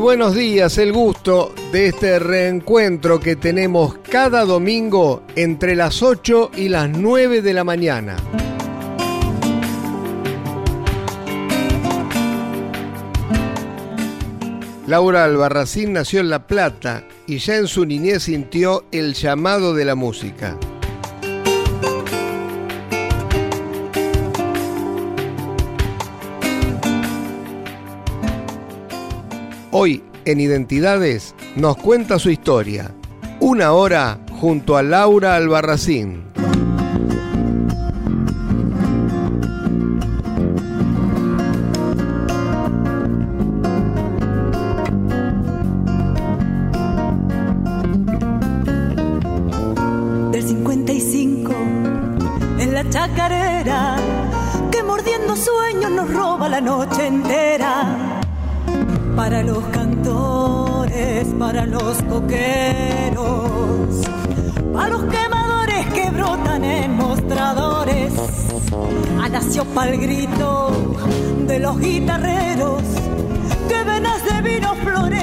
Buenos días, el gusto de este reencuentro que tenemos cada domingo entre las 8 y las 9 de la mañana. Laura Albarracín nació en La Plata y ya en su niñez sintió el llamado de la música. Hoy en Identidades nos cuenta su historia. Una hora junto a Laura Albarracín. Para los coqueros, para los quemadores que brotan en mostradores, a nació pa'l grito de los guitarreros, que venas de vino florejan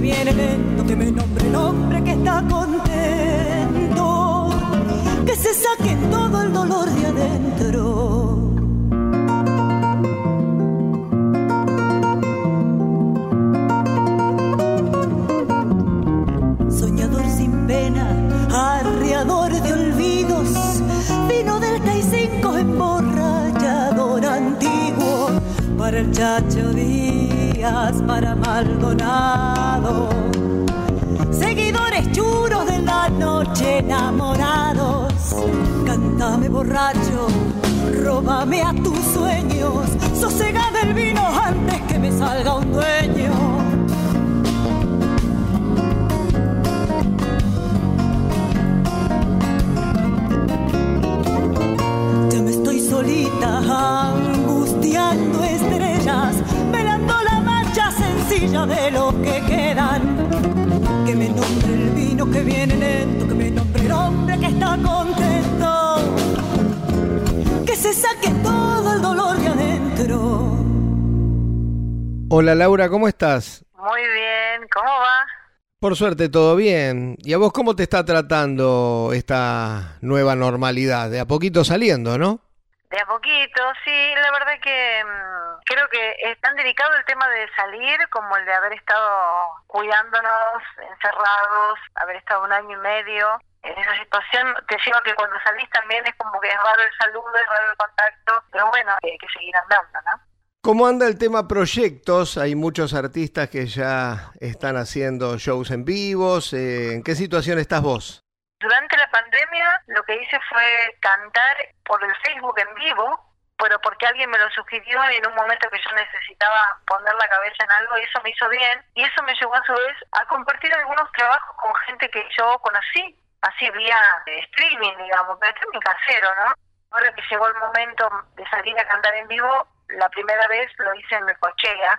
viene lento, que me nombre el hombre que está contento, que se saque todo el dolor de adentro. Soñador sin pena, arreador de olvidos, vino del 35 emborrachador antiguo, para el Chacho Para Maldonado. Seguidores churos de la noche enamorados, cántame borracho, róbame a tus sueños, sosega del vino antes que me salga un dueño. Ya me estoy solita, angustiando de lo que quedan. Que me nombre el vino que viene lento, que me nombre el hombre que está contento. Que se saque todo el dolor de adentro. Hola Laura, ¿cómo estás? Muy bien, ¿cómo va? Por suerte todo bien. ¿Y a vos cómo te está tratando esta nueva normalidad? De a poquito saliendo, ¿no? De a poquito, sí, la verdad que mm, creo que es tan delicado el tema de salir como el de haber estado cuidándonos, encerrados, haber estado un año y medio. En esa situación te lleva que cuando salís también es como que es raro el saludo, es raro el contacto, pero bueno, hay que seguir andando, ¿no? ¿Cómo anda el tema proyectos? Hay muchos artistas que ya están haciendo shows en vivos. Eh, ¿En qué situación estás vos? Durante la pandemia lo que hice fue cantar por el Facebook en vivo, pero porque alguien me lo sugirió en un momento que yo necesitaba poner la cabeza en algo y eso me hizo bien. Y eso me llevó a su vez a compartir algunos trabajos con gente que yo conocí, así vía eh, streaming, digamos, pero streaming casero, ¿no? Ahora que llegó el momento de salir a cantar en vivo, la primera vez lo hice en Necochea,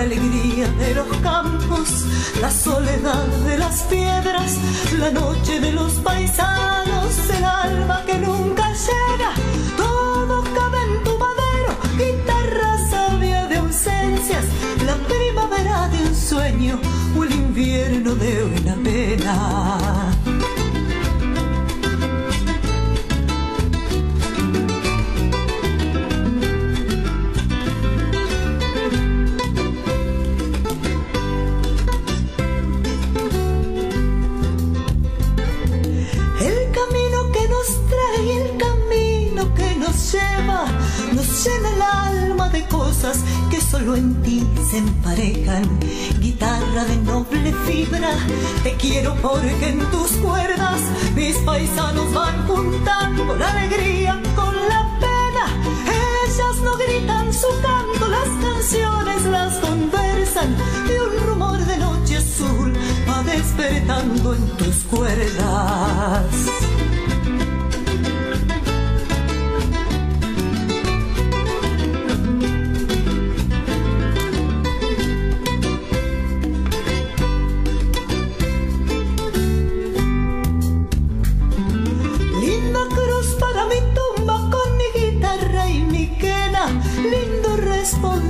La alegría de los campos, la soledad de las piedras, la noche de los paisanos, el alma que nunca solo en ti se emparejan. Guitarra de noble fibra, te quiero porque en tus cuerdas mis paisanos van juntando la alegría con la pena. Ellas no gritan su canto, las canciones las conversan y un rumor de noche azul va despertando en tus cuerdas.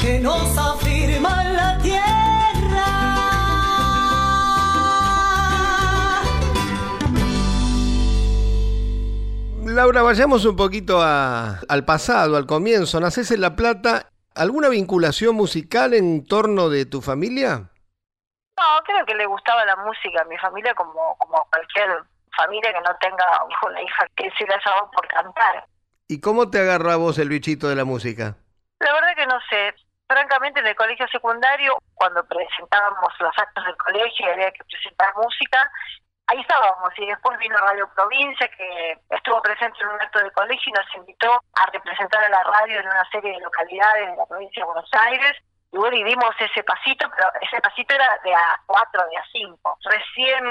Que nos afirma en la tierra. Laura, vayamos un poquito a- al pasado, al comienzo. Nacés en La Plata. ¿Alguna vinculación musical en torno de tu familia? No, creo que le gustaba la música a mi familia como, como cualquier familia que no tenga un hijo o una hija que se le haya dado por cantar. ¿Y cómo te agarra a vos el bichito de la música? La verdad que no sé. Francamente, en el colegio secundario, cuando presentábamos los actos del colegio y había que presentar música, ahí estábamos. Y después vino Radio Provincia, que estuvo presente en un acto del colegio y nos invitó a representar a la radio en una serie de localidades de la provincia de Buenos Aires. Y bueno, y dimos ese pasito, pero ese pasito era de a cuatro, de a cinco. Recién,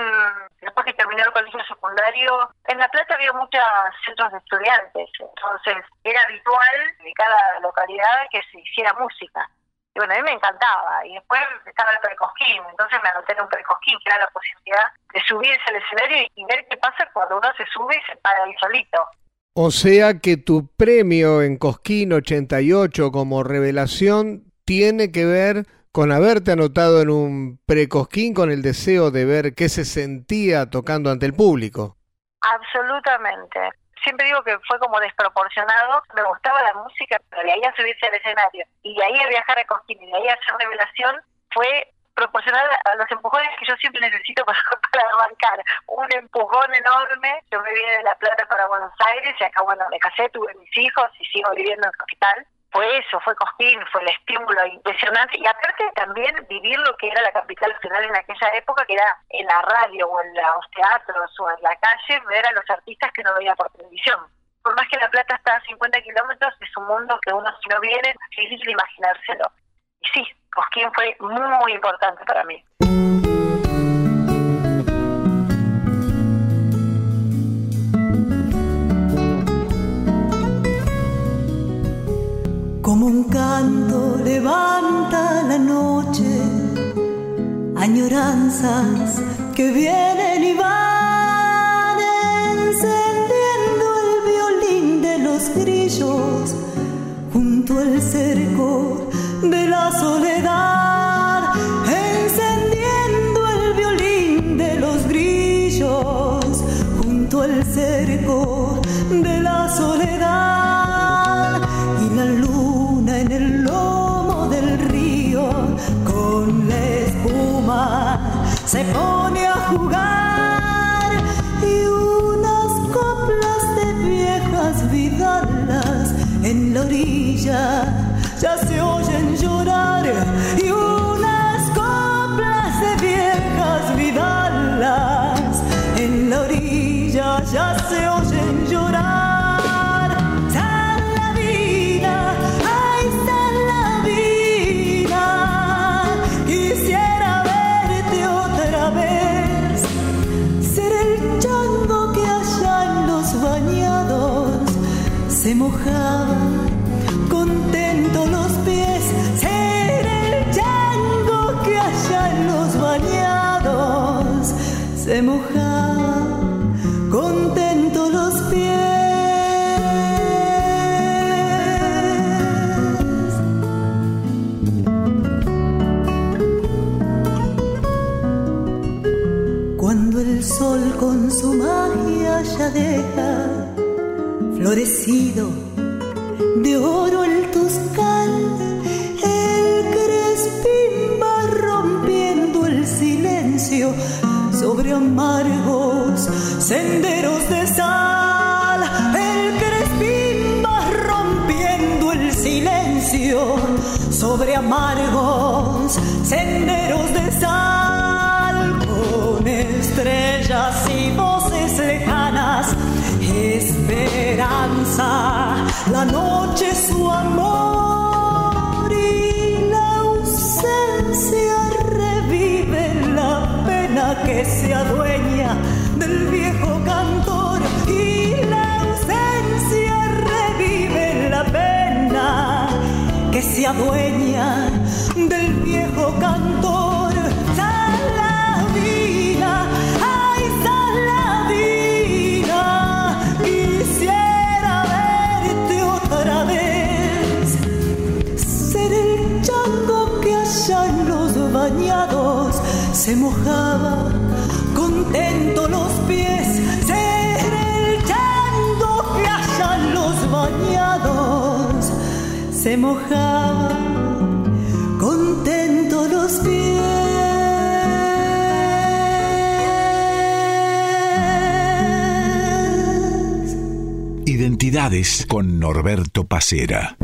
después que terminó el colegio secundario, en La Plata había muchos centros de estudiantes, entonces era habitual de cada localidad que se hiciera música. Y bueno, a mí me encantaba. Y después estaba el precosquín, entonces me anoté en un precosquín, que era la posibilidad de subirse al escenario y ver qué pasa cuando uno se sube y se para ahí solito. O sea que tu premio en Cosquín 88 como revelación tiene que ver con haberte anotado en un precosquín con el deseo de ver qué se sentía tocando ante el público. Absolutamente. Siempre digo que fue como desproporcionado. Me gustaba la música, pero de ahí a subirse al escenario y de ahí a viajar a Cosquín y de ahí a hacer revelación fue proporcional a los empujones que yo siempre necesito para, para arrancar. Un empujón enorme. Yo me vine de La Plata para Buenos Aires y acá, bueno, me casé, tuve mis hijos y sigo viviendo en Capital. Fue eso, fue Cosquín, fue el estímulo impresionante y aparte también vivir lo que era la capital nacional en aquella época, que era en la radio o en los teatros o en la calle, ver a los artistas que no veía por televisión. Por más que La Plata está a 50 kilómetros, es un mundo que uno si no viene es difícil imaginárselo. Y sí, Cosquín fue muy importante para mí. Como un canto levanta la noche, añoranzas que vienen y van, encendiendo el violín de los grillos junto al cerco de la soledad. Y unas coplas de viejas vidalas en la orilla. Ya se oyen llorar y unas coplas de viejas vidalas en la orilla. Ya se oyen florecido de oro el toscal, el crespín va rompiendo el silencio sobre amargos senderos de sal. El crespín va rompiendo el silencio sobre amargos senderos de sal con estrellas y voces lejanas la noche su amor y la ausencia revive la pena que se adueña del viejo cantor y la ausencia revive la pena que se adueña del viejo cantor. Mojaba contento los pies, ser el chango que en los bañados se mojaba contento los pies. Identidades con Norberto Pacera.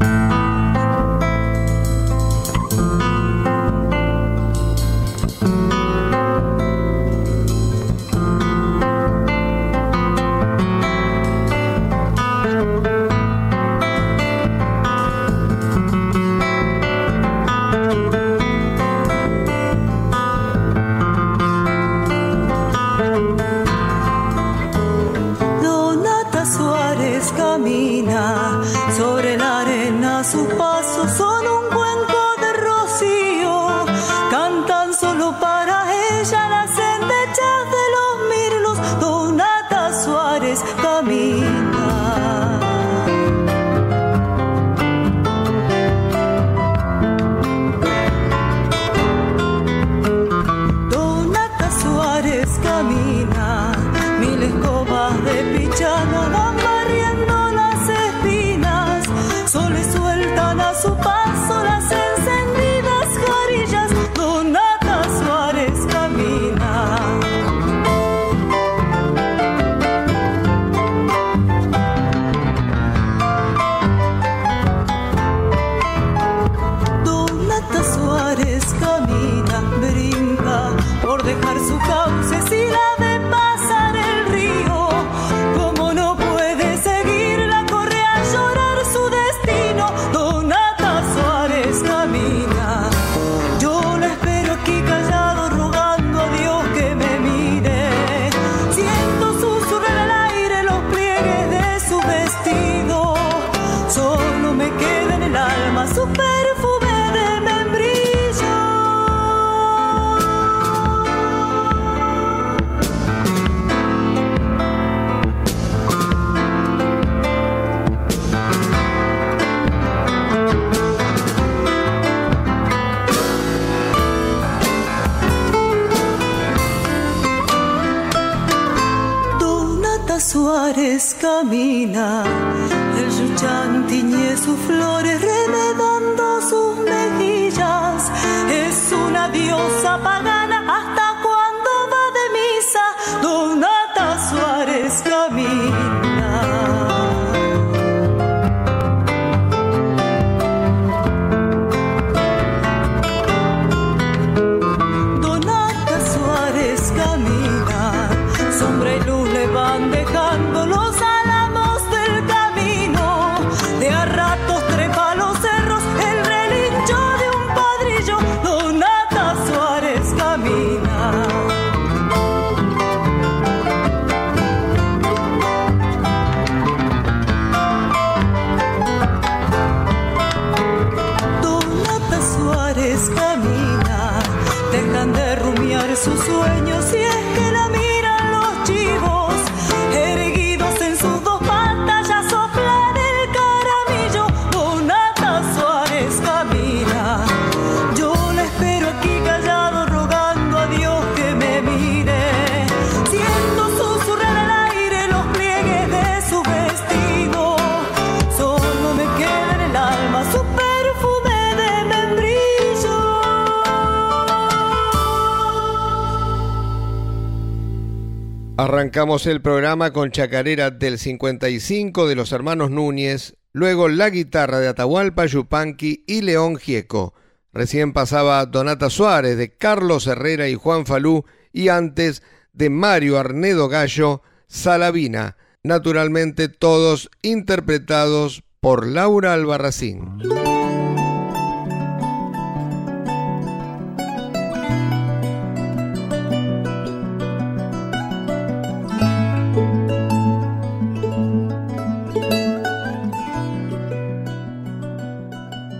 Arrancamos el programa con Chacarera del 55 de los hermanos Núñez, luego la guitarra de Atahualpa Yupanqui y León Gieco. Recién pasaba Donata Suárez de Carlos Herrera y Juan Falú y antes de Mario Arnedo Gallo, Salavina, naturalmente todos interpretados por Laura Albarracín.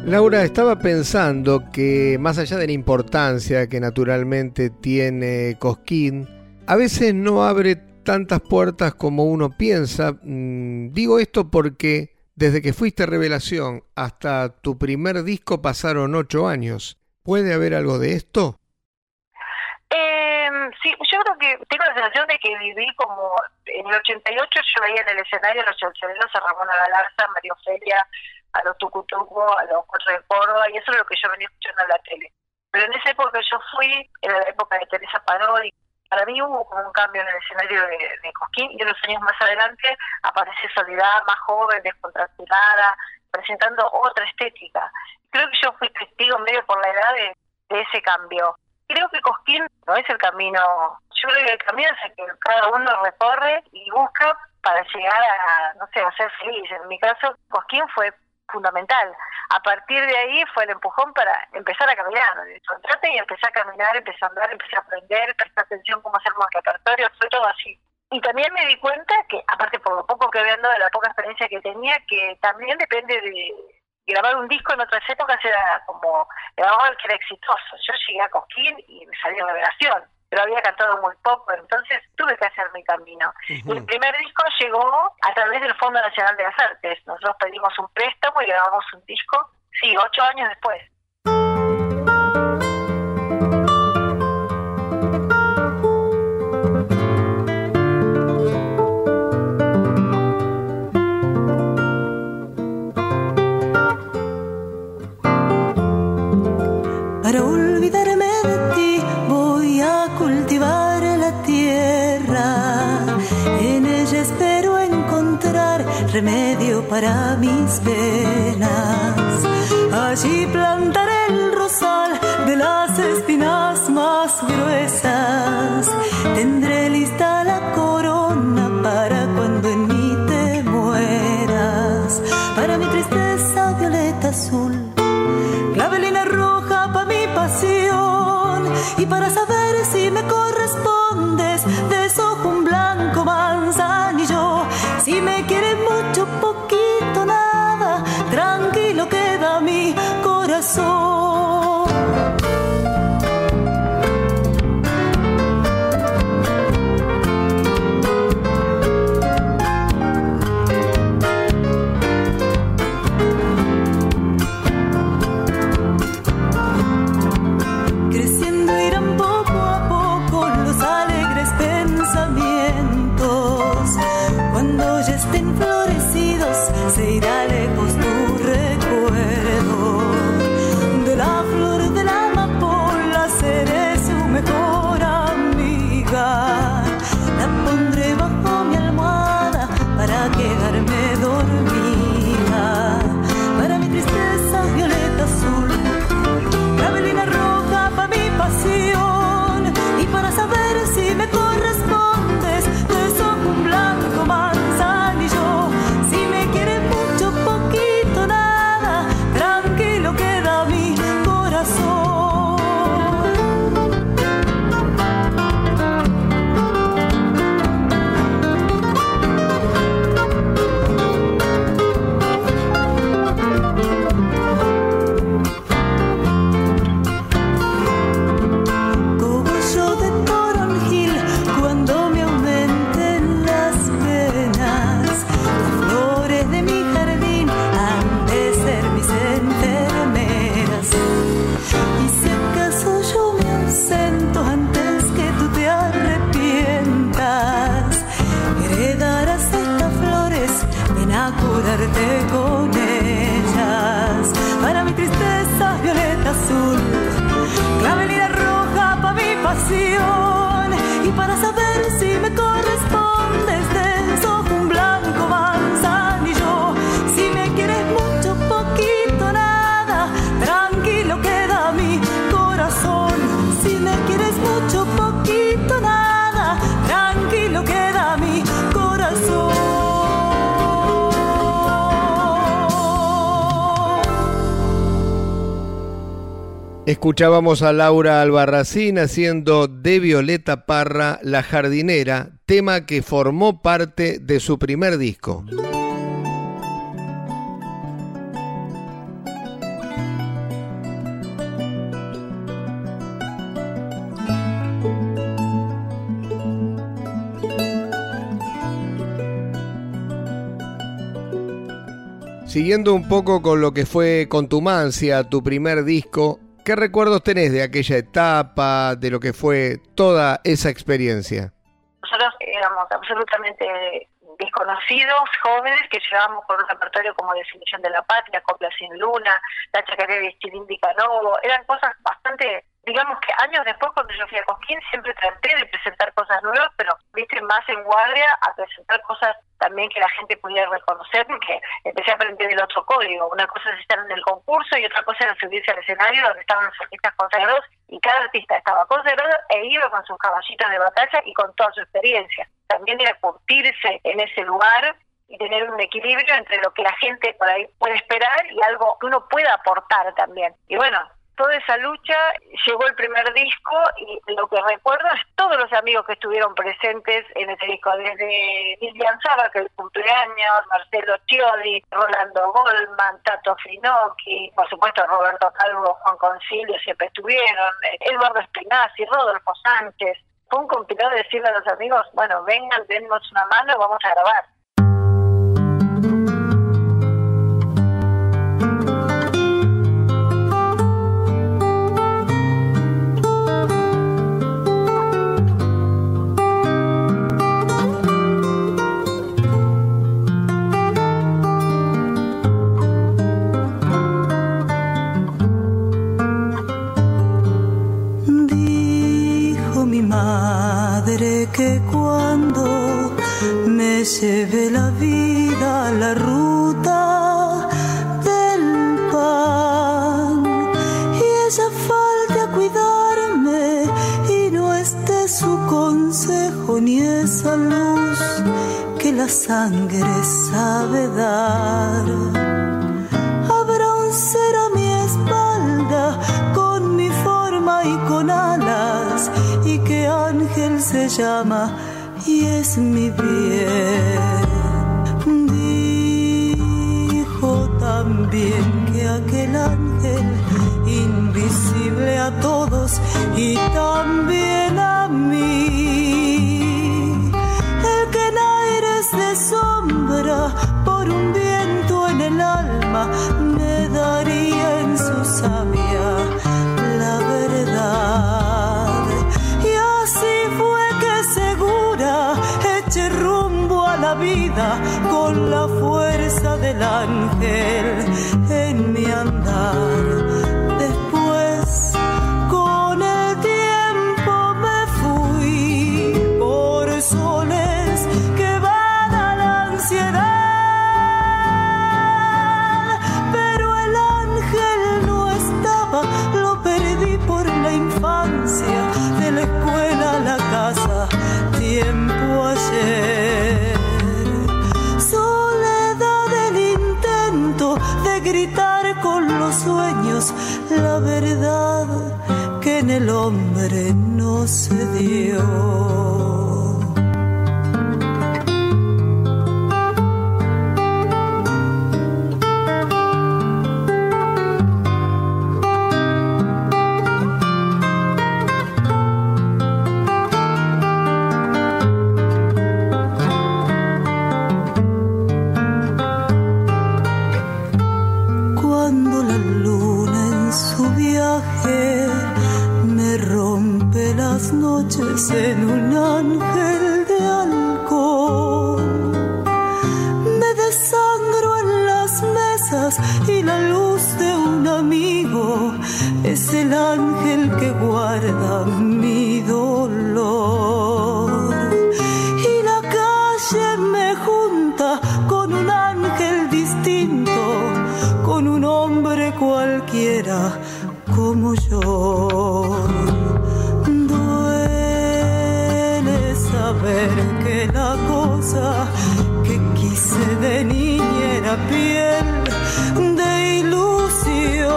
Laura, estaba pensando que más allá de la importancia que naturalmente tiene Cosquín, a veces no abre tantas puertas como uno piensa. Mm, digo esto porque desde que fuiste Revelación hasta tu primer disco pasaron ocho años. ¿Puede haber algo de esto? Eh, sí, yo creo que tengo la sensación de que viví como en el 88 yo veía en el escenario a los chanchoneros a Ramona Galarza, María Ofelia, a los tucutuco, a los cuatro de Córdoba, y eso es lo que yo venía escuchando en la tele. Pero en esa época yo fui, era la época de Teresa Parodi, para mí hubo como un cambio en el escenario de, de Cosquín, y unos años más adelante aparece Soledad, más joven, descontracturada, presentando otra estética. Creo que yo fui testigo medio por la edad de, ese cambio. Creo que Cosquín no es el camino, yo creo que el camino es el que cada uno recorre y busca para llegar a, no sé, a ser feliz. En mi caso, Cosquín fue fundamental. A partir de ahí fue el empujón para empezar a caminar. Entrate y empecé a caminar, empecé a andar, empecé a aprender, prestar atención cómo hacer más repertorio, fue todo así. Y también me di cuenta que, aparte por lo poco que viendo de la poca experiencia que tenía, que también depende de grabar un disco en otras épocas era como, grabar que era exitoso. Yo llegué a Cosquín y me salió revelación pero había cantado muy poco, entonces tuve que hacer mi camino. El primer disco llegó a través del Fondo Nacional de las Artes. Nosotros pedimos un préstamo y grabamos un disco, sí, ocho años después. Remedio para mis penas. Allí plantaré el rosal de las espinas más gruesas. Tendré lista la corona para cuando en mí te mueras. Para mi tristeza violeta azul, clavelina roja para mi pasión y para saber Escuchábamos a Laura Albarracín haciendo de Violeta Parra La Jardinera, tema que formó parte de su primer disco. Siguiendo un poco con lo que fue Contumancia, tu primer disco, ¿qué recuerdos tenés de aquella etapa, de lo que fue toda esa experiencia? Nosotros éramos absolutamente desconocidos, jóvenes, que llevábamos por un repertorio como Definición de la Patria, Copla sin Luna, La Chacarera de Estilín Canovo, eran cosas bastante digamos que años después cuando yo fui a Cosquín siempre traté de presentar cosas nuevas, pero viste más en guardia a presentar cosas también que la gente pudiera reconocer, porque empecé a aprender el otro código. Una cosa es estar en el concurso y otra cosa era subirse al escenario donde estaban los artistas consagrados y cada artista estaba consagrado e iba con sus caballitos de batalla y con toda su experiencia. También era curtirse en ese lugar y tener un equilibrio entre lo que la gente por ahí puede esperar y algo que uno pueda aportar también. Y bueno, toda esa lucha llegó el primer disco y lo que recuerdo es todos los amigos que estuvieron presentes en ese disco, desde Lilian Saba, que el cumpleaños, Marcelo Chiodi, Rolando Goldman, Tato Finocchi, por supuesto Roberto Calvo, Juan Concilio siempre estuvieron, Eduardo Espinazzi, Rodolfo Sánchez. Fue un compilado de decirle a los amigos, bueno, vengan, dennos una mano y vamos a grabar. Sangre sabe dar. Habrá un ser a mi espalda con mi forma y con alas y que ángel se llama y es mi bien. Dijo también que aquel ángel invisible a todos y también a mí, sombra por un viento en el alma me daría en su sabia la verdad. Y así fue que segura eché rumbo a la vida con la fuerza del ángel hombre no se dio. de las noches en un ángel de alcohol. Me desangro en las mesas y la luz de un amigo es el ángel que guarda mi era piel de ilusión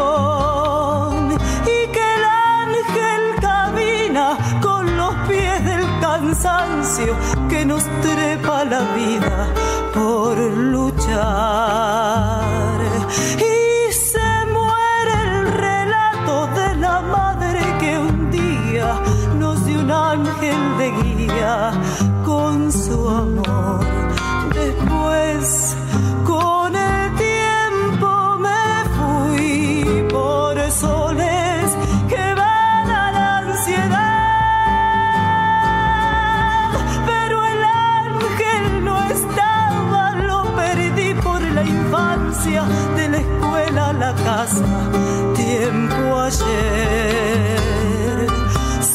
y que el ángel camina con los pies del cansancio que nos trepa la vida por luchar. Y se muere el relato de la madre que un día nos dio un ángel de guía con su amor.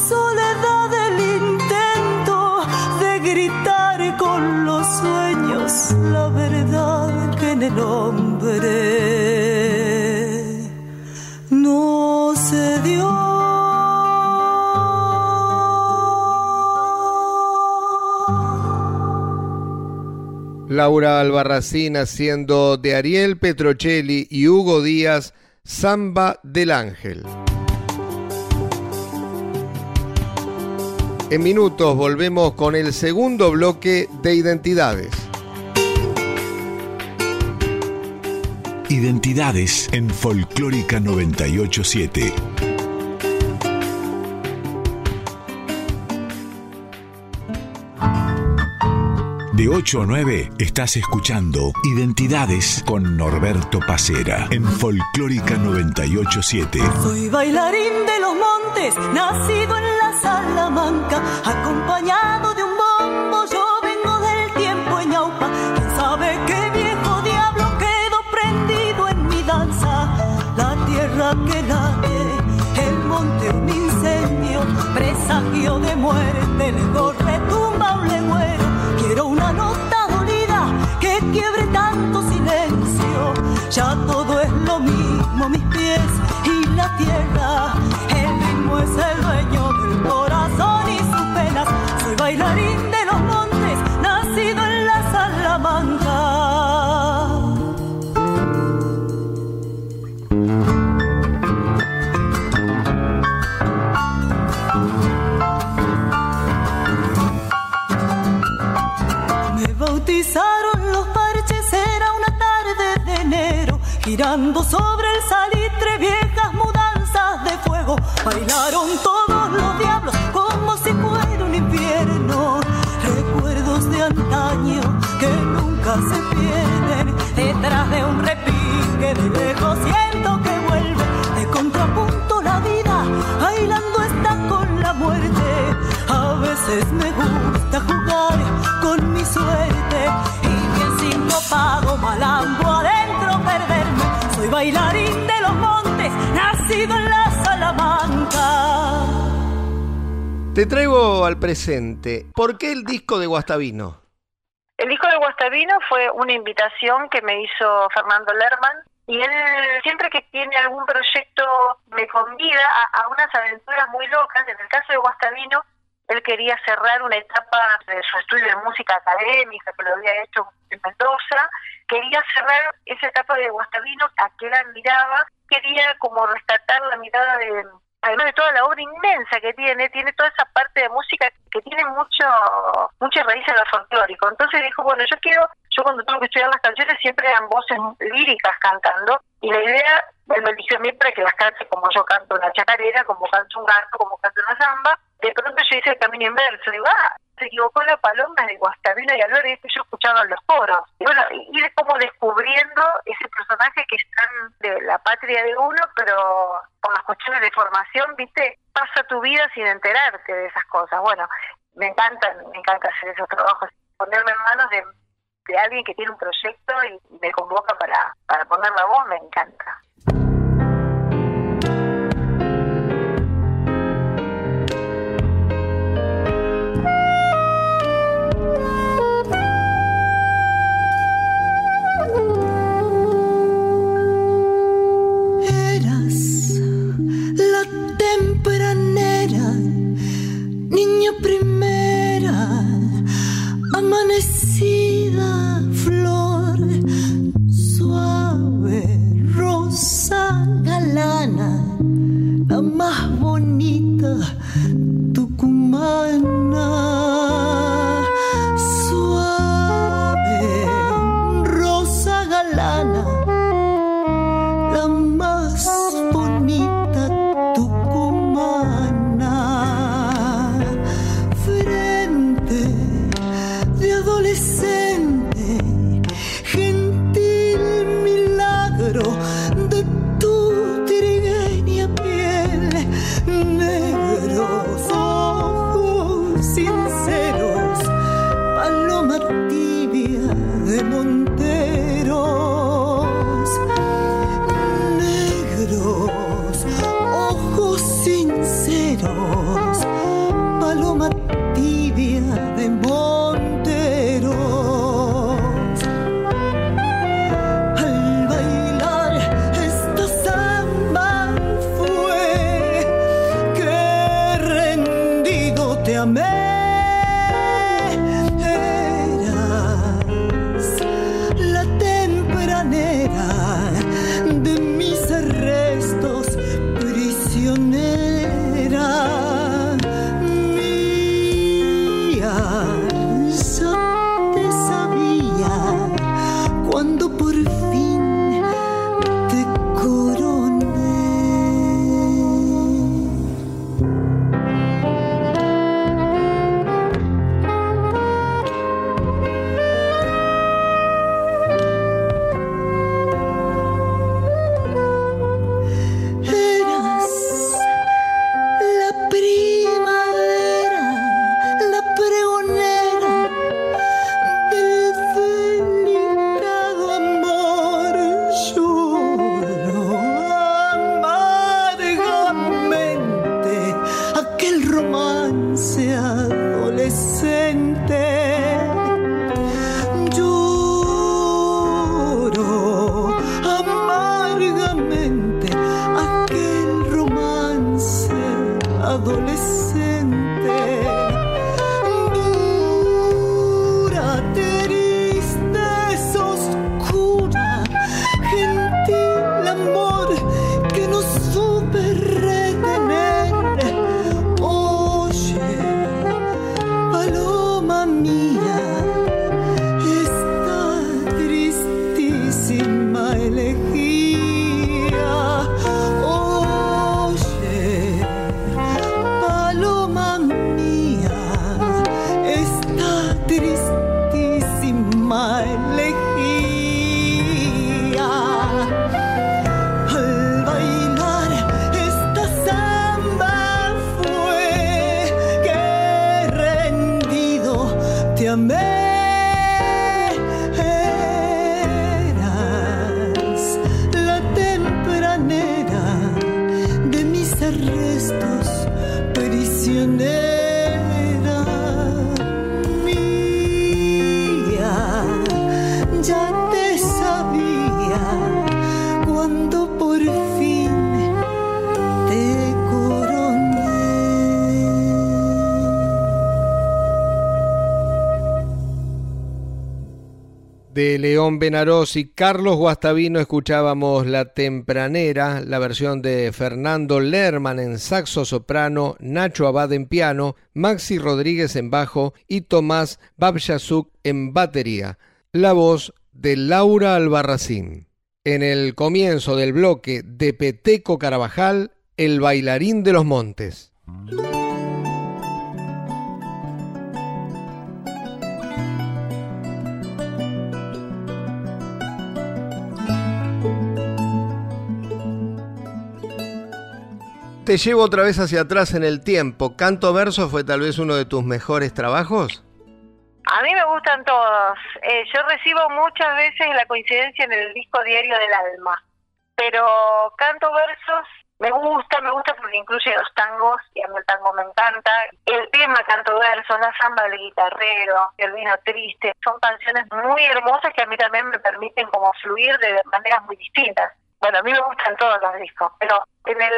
Soledad del intento de gritar con los sueños la verdad que en el hombre no se dio. Laura Albarracín haciendo de Ariel Petrocelli y Hugo Díaz Samba del Ángel. En minutos volvemos con el segundo bloque de identidades. Identidades en Folclórica 987. De 8 a 9 estás escuchando Identidades con Norberto Pacera en Folclórica 987. Soy bailarín de los montes, nacido en la Salamanca, acompañado de un bombo. Yo vengo del tiempo en Ñaupa. ¿Quién sabe qué viejo diablo quedó prendido en mi danza? La tierra que late, el monte un incendio, presagio de muerte, le retumba tanto silencio. Ya todo es lo mismo, mis pies y la tierra. El ritmo es el dueño del corazón sobre el salitre viejas mudanzas de fuego. Bailaron todos los diablos como si fuera un infierno. Recuerdos de antaño que nunca se pierden. Detrás de un bailarín de los montes, nacido en la Salamanca. Te traigo al presente. ¿Por qué el disco de Guastavino? El disco de Guastavino fue una invitación que me hizo Fernando Lerman y él siempre que tiene algún proyecto me convida a, a unas aventuras muy locas. En el caso de Guastavino, él quería cerrar una etapa de su estudio de música académica que lo había hecho en Mendoza. Quería cerrar esa etapa de Guastavino a que él admiraba. Quería como rescatar la mirada de además de toda la obra inmensa que tiene, tiene toda esa parte de música que tiene mucho mucha raíz en lo folclórico. Entonces dijo, bueno, yo quiero, yo cuando tengo que estudiar las canciones siempre eran voces líricas cantando, y la idea, él me eligió a mí para que las cante como yo canto una chacarera, como canto un gato, como canto una samba. De pronto yo hice el camino inverso, digo, ah, se equivocó la paloma de Guastavino y Alora, y este yo escuchaba los coros. Y bueno, ir como descubriendo ese personaje que están de la patria de uno, pero por las cuestiones de formación, viste, pasa tu vida sin enterarte de esas cosas. Bueno, me encanta, me encanta hacer esos trabajos, ponerme en manos de, de alguien que tiene un proyecto y me convoca para, para poner la voz, me encanta. millionaire. De León Benarós y Carlos Guastavino escuchábamos La Tempranera, la versión de Fernando Lerman en saxo soprano, Nacho Abad en piano, Maxi Rodríguez en bajo y Tomás Babjasuk en batería. La voz de Laura Albarracín. En el comienzo del bloque de Peteco Carabajal, el bailarín de los montes. Te llevo otra vez hacia atrás en el tiempo. ¿Canto verso fue tal vez uno de tus mejores trabajos? A mí me gustan todos. Eh, yo recibo muchas veces la coincidencia en el disco Diario del Alma, pero canto versos me gusta, me gusta porque incluye los tangos y a mí el tango me encanta. El tema canto versos, la samba del guitarrero, el vino triste, son canciones muy hermosas que a mí también me permiten como fluir de maneras muy distintas. Bueno, a mí me gustan todos los discos, pero en el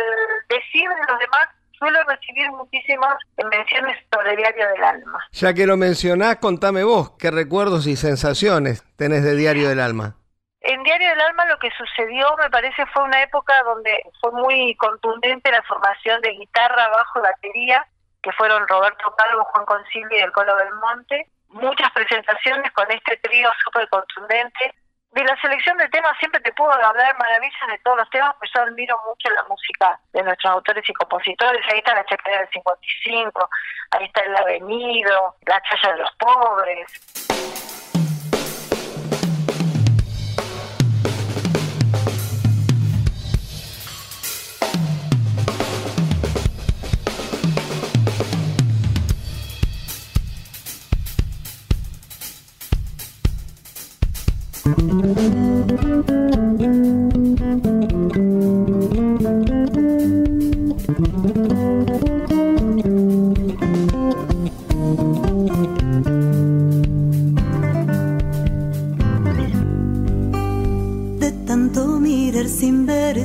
decir de los demás suelo recibir muchísimas menciones sobre Diario del Alma. Ya que lo mencionás, contame vos, ¿qué recuerdos y sensaciones tenés de Diario del Alma? En Diario del Alma lo que sucedió, me parece, fue una época donde fue muy contundente la formación de guitarra, bajo y batería, que fueron Roberto Calvo, Juan Concilio y el Colo Belmonte. Muchas presentaciones con este trío súper contundente. De la selección de temas siempre te puedo hablar maravillas de todos los temas, pues yo admiro mucho la música de nuestros autores y compositores. Ahí está la Chacarera del 55, ahí está El Avenido, La Chaya de los Pobres.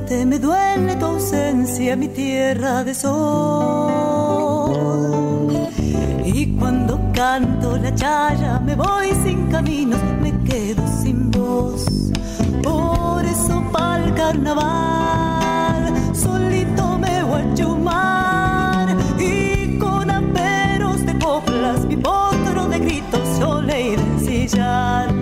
Verte me duele tu ausencia, mi tierra de sol. Y cuando canto la chaya me voy sin caminos, me quedo sin voz. Por eso pa'l carnaval solito me voy a chumar y con aperos de coplas mi potro de gritos yo le iré a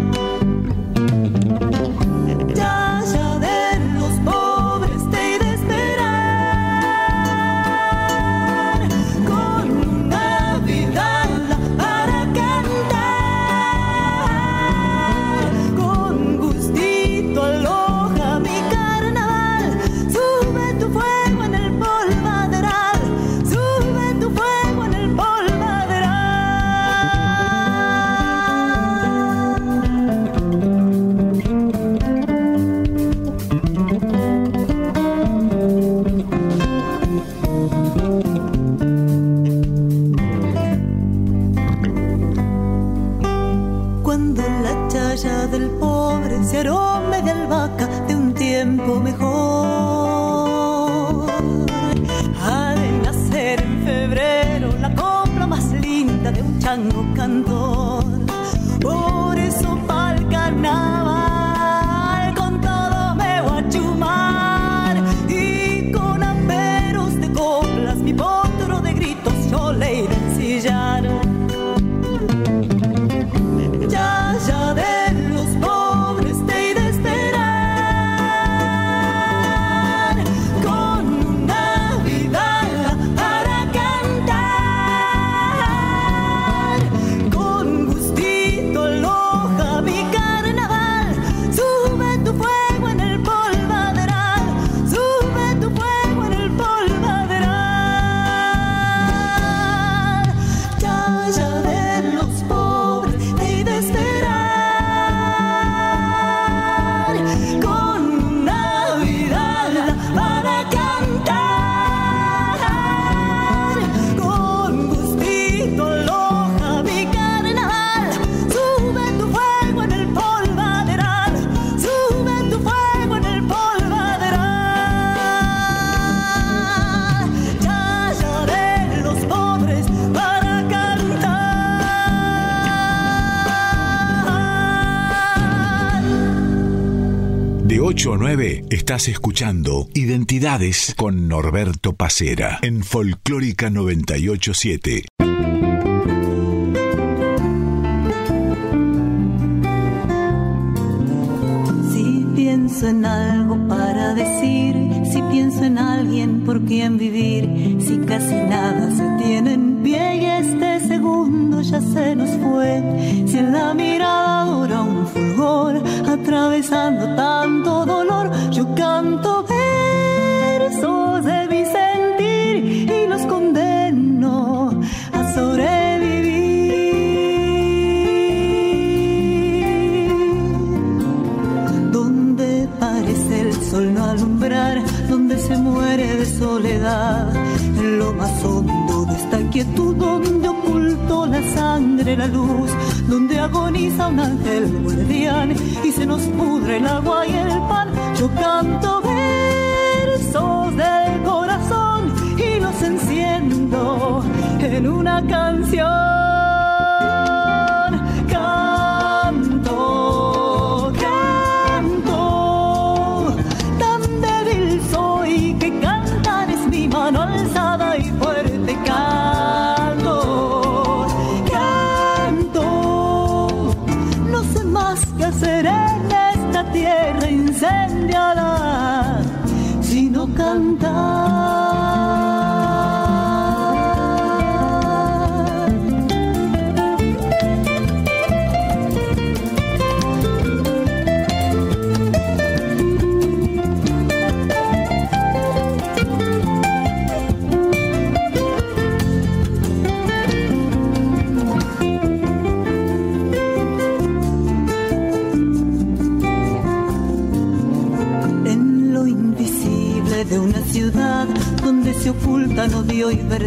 9 estás escuchando Identidades con Norberto Pacera en Folclórica 987. Si pienso en algo para decir, si pienso en alguien por quien vivir, si casi nada se tiene en pie y este segundo ya se nos fue, si en la mirada dura un fulgor, atravesando tanto sangre la luz, donde agoniza un ángel guardián y se nos pudre el agua y el pan. Yo canto versos del corazón y los enciendo en una canción.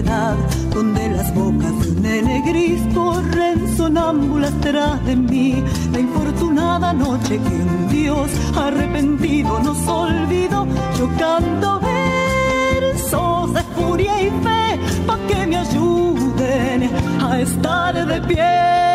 Donde las bocas de un nene gris corren sonámbulas tras de mí. La infortunada noche que un Dios arrepentido nos olvidó, yo canto versos de furia y fe, pa' que me ayuden a estar de pie.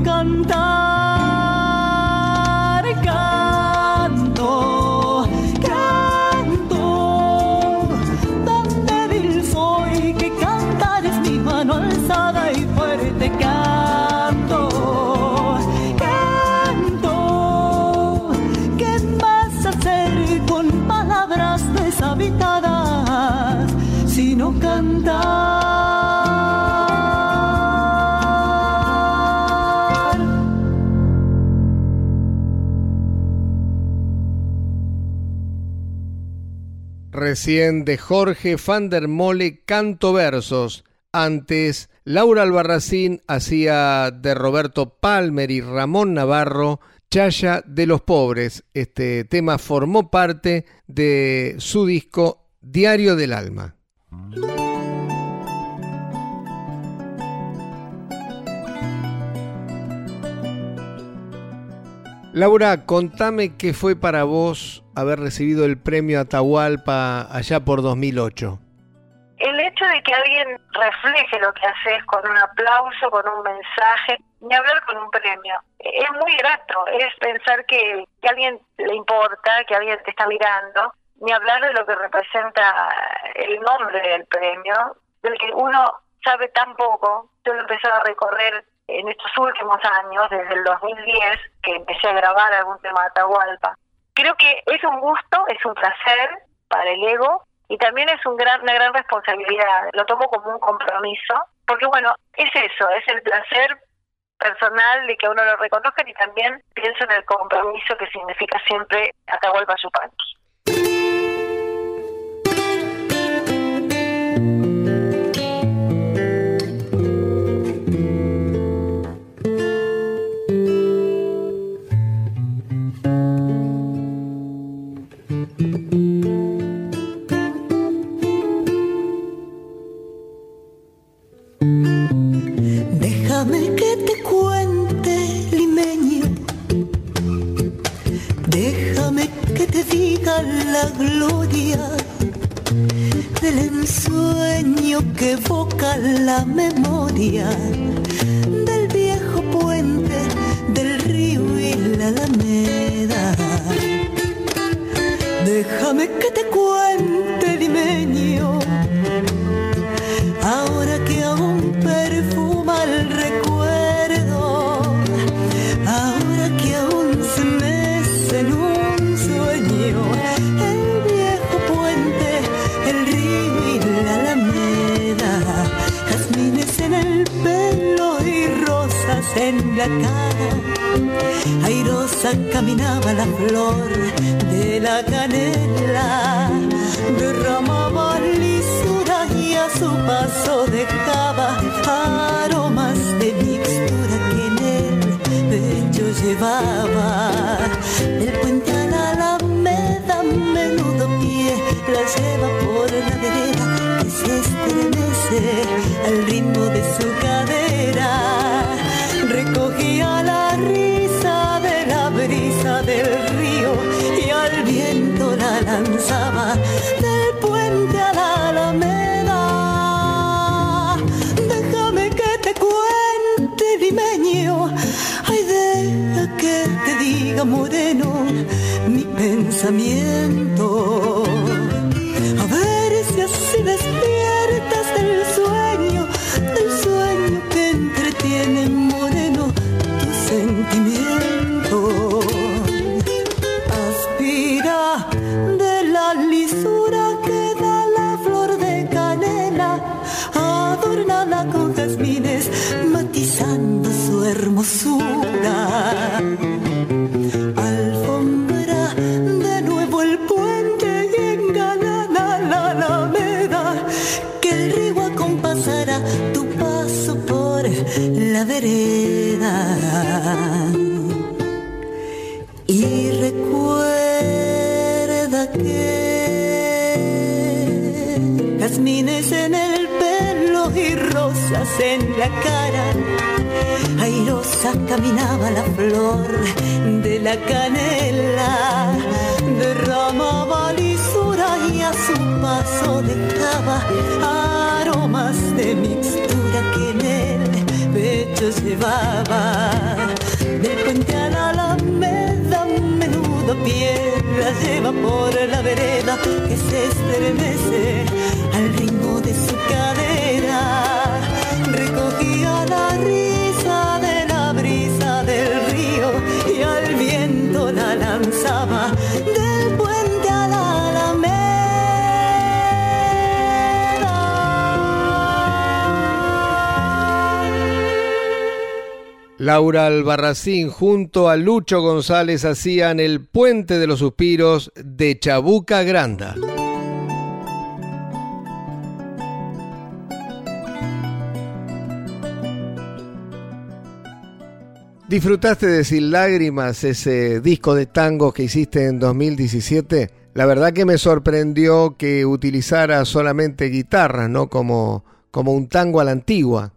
Cantar, recién de Jorge van der Mole Canto Versos. Antes, Laura Albarracín hacía de Roberto Palmer y Ramón Navarro Chaya de los Pobres. Este tema formó parte de su disco Diario del Alma. Laura, contame qué fue para vos haber recibido el premio Atahualpa allá por 2008. El hecho de que alguien refleje lo que haces con un aplauso, con un mensaje, ni hablar con un premio, es muy grato, es pensar que, a alguien le importa, que alguien te está mirando, ni hablar de lo que representa el nombre del premio, del que uno sabe tan poco. Yo lo empecé a recorrer en estos últimos años, desde el 2010, que empecé a grabar algún tema de Atahualpa. Creo que es un gusto, es un placer para el ego y también es una gran responsabilidad. Lo tomo como un compromiso, porque bueno, es eso, es el placer personal de que uno lo reconozca y también pienso en el compromiso que significa siempre Atahualpa Yupanqui. La gloria del ensueño que evoca la memoria del viejo puente del río y la alameda. Déjame que Airosa caminaba la flor de la canela, derramaba lisura y a su paso dejaba aromas de mixtura que en el pecho llevaba. Del puente a la alameda, menudo pie la lleva por la vereda que se estremece al ritmo de su cadera. Entretiene de la canela, derramaba lisura y a su paso dejaba aromas de mixtura que en el pecho llevaba. Del puente a la alameda, menudo piedra lleva por la vereda que se estremece al ritmo de su cadera. Laura Albarracín junto a Lucho González hacían el Puente de los Suspiros de Chabuca Granda. ¿Disfrutaste de Sin Lágrimas, ese disco de tangos que hiciste en 2017? La verdad que me sorprendió que utilizara solamente guitarra, ¿no? Como, como un tango a la antigua.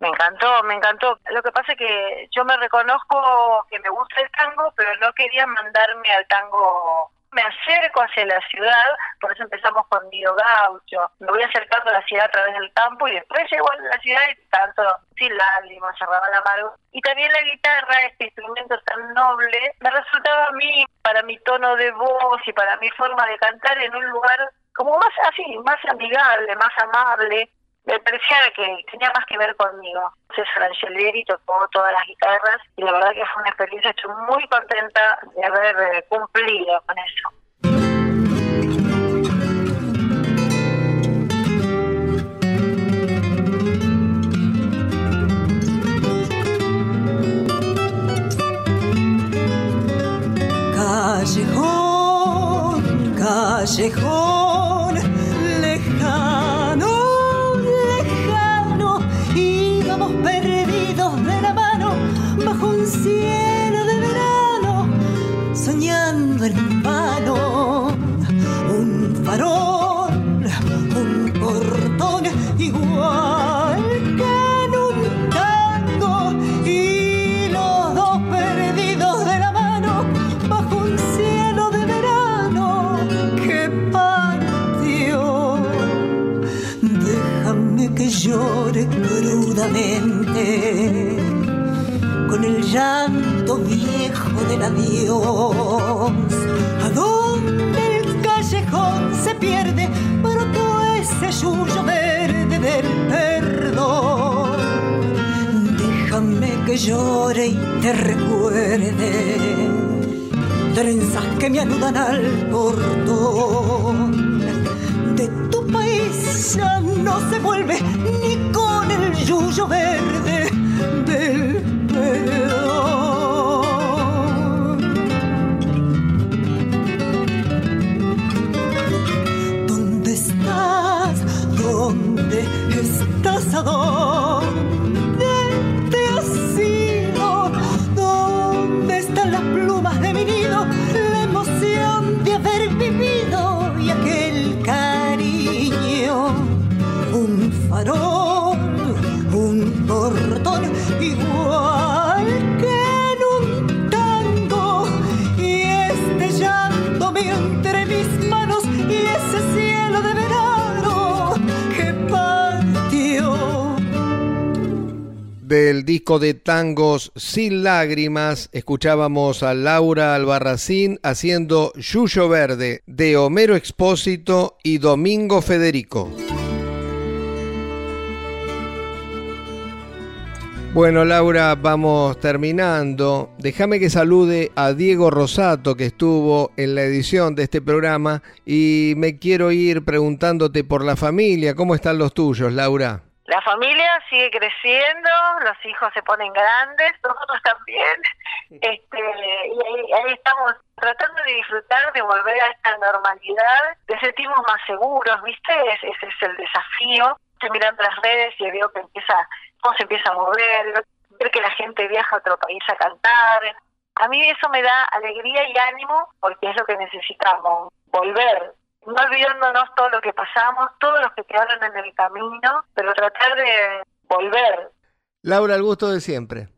Me encantó, me encantó. Lo que pasa es que yo me reconozco que me gusta el tango, pero no quería mandarme al tango me acerco hacia la ciudad, por eso empezamos con Guido Gaucho, me voy acercando a la ciudad a través del campo y después llego a la ciudad y tanto sin lágrimas, cerraba la mano. Y también la guitarra, este instrumento tan noble, me resultaba a mí, para mi tono de voz y para mi forma de cantar, en un lugar como más así, más amigable, más amable, me parecía que tenía más que ver conmigo. César Angelieri tocó todas las guitarras y la verdad que fue una experiencia, estoy muy contenta de haber eh, cumplido con eso. Callejón, callejón cielo de verano, soñando en vano. Un farol, un portón igual que en un tango. Y los dos perdidos de la mano bajo un cielo de verano que partió. Déjame que llore crudamente con el llanto viejo del adiós. ¿A dónde el callejón se pierde? Brotó ese suyo verde del perdón. Déjame que llore y te recuerde. Trenzas que me anudan al portón. De tu país ya no se vuelve ni con el yuyo verde del disco de tangos Sin Lágrimas, escuchábamos a Laura Albarracín haciendo Yuyo Verde de Homero Expósito y Domingo Federico. Bueno, Laura, vamos terminando. Déjame que salude a Diego Rosato, que estuvo en la edición de este programa, y me quiero ir preguntándote por la familia. ¿Cómo están los tuyos, Laura? La familia sigue creciendo, los hijos se ponen grandes, nosotros también. Este, y ahí, estamos tratando de disfrutar, de volver a esta normalidad, de sentirnos más seguros, ¿viste? Ese, ese es el desafío. Estoy mirando las redes y veo que empieza cómo se empieza a mover, ver que la gente viaja a otro país a cantar. A mí eso me da alegría y ánimo porque es lo que necesitamos, volver, no olvidándonos todo lo que pasamos, todos los que quedaron en el camino, pero tratar de volver. Laura, el gusto de siempre.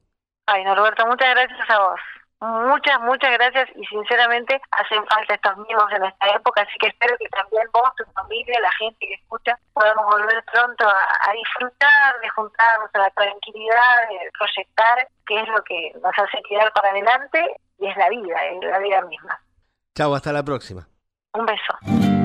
Ay, Norberto, muchas gracias a vos. Muchas, muchas gracias y sinceramente hacen falta estos mimos en esta época, así que espero que también vos, tu familia, la gente que escucha, podamos volver pronto a, disfrutar, de juntarnos a la tranquilidad, de proyectar, que es lo que nos hace quedar para adelante y es la vida, es la vida misma. Chao, hasta la próxima. Un beso.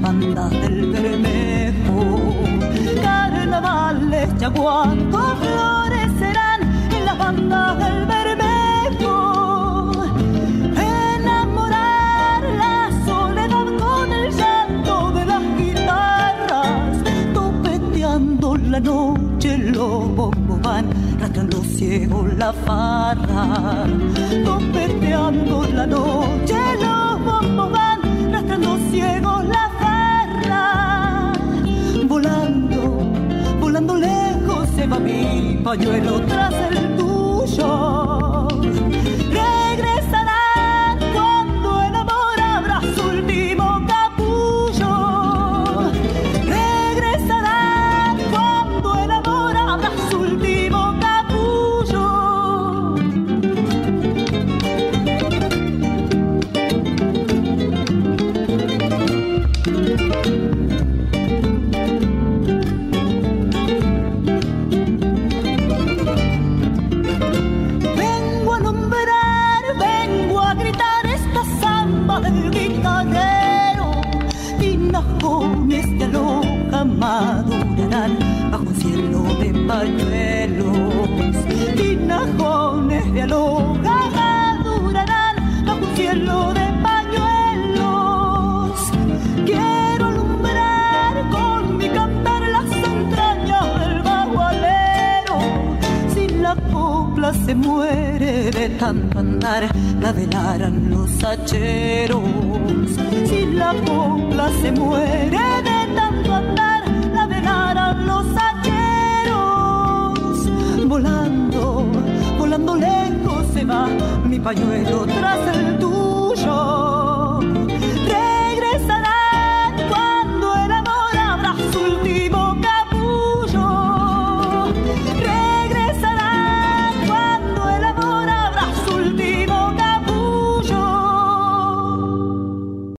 Bandas del Bermejo. Carnavales ya florecerán en las bandas del Bermejo. Enamorar la soledad con el llanto de las guitarras, topeteando la noche los bombos van rastreando ciego la farra, topeteando la noche los bombos van rastreando ciego la volando, volando lejos se va mi pañuelo tras el tuyo. Se muere de tanto andar, la velarán los hacheros. Si la copla se muere de tanto andar, la velarán los hacheros. Volando, volando lejos se va mi pañuelo tras el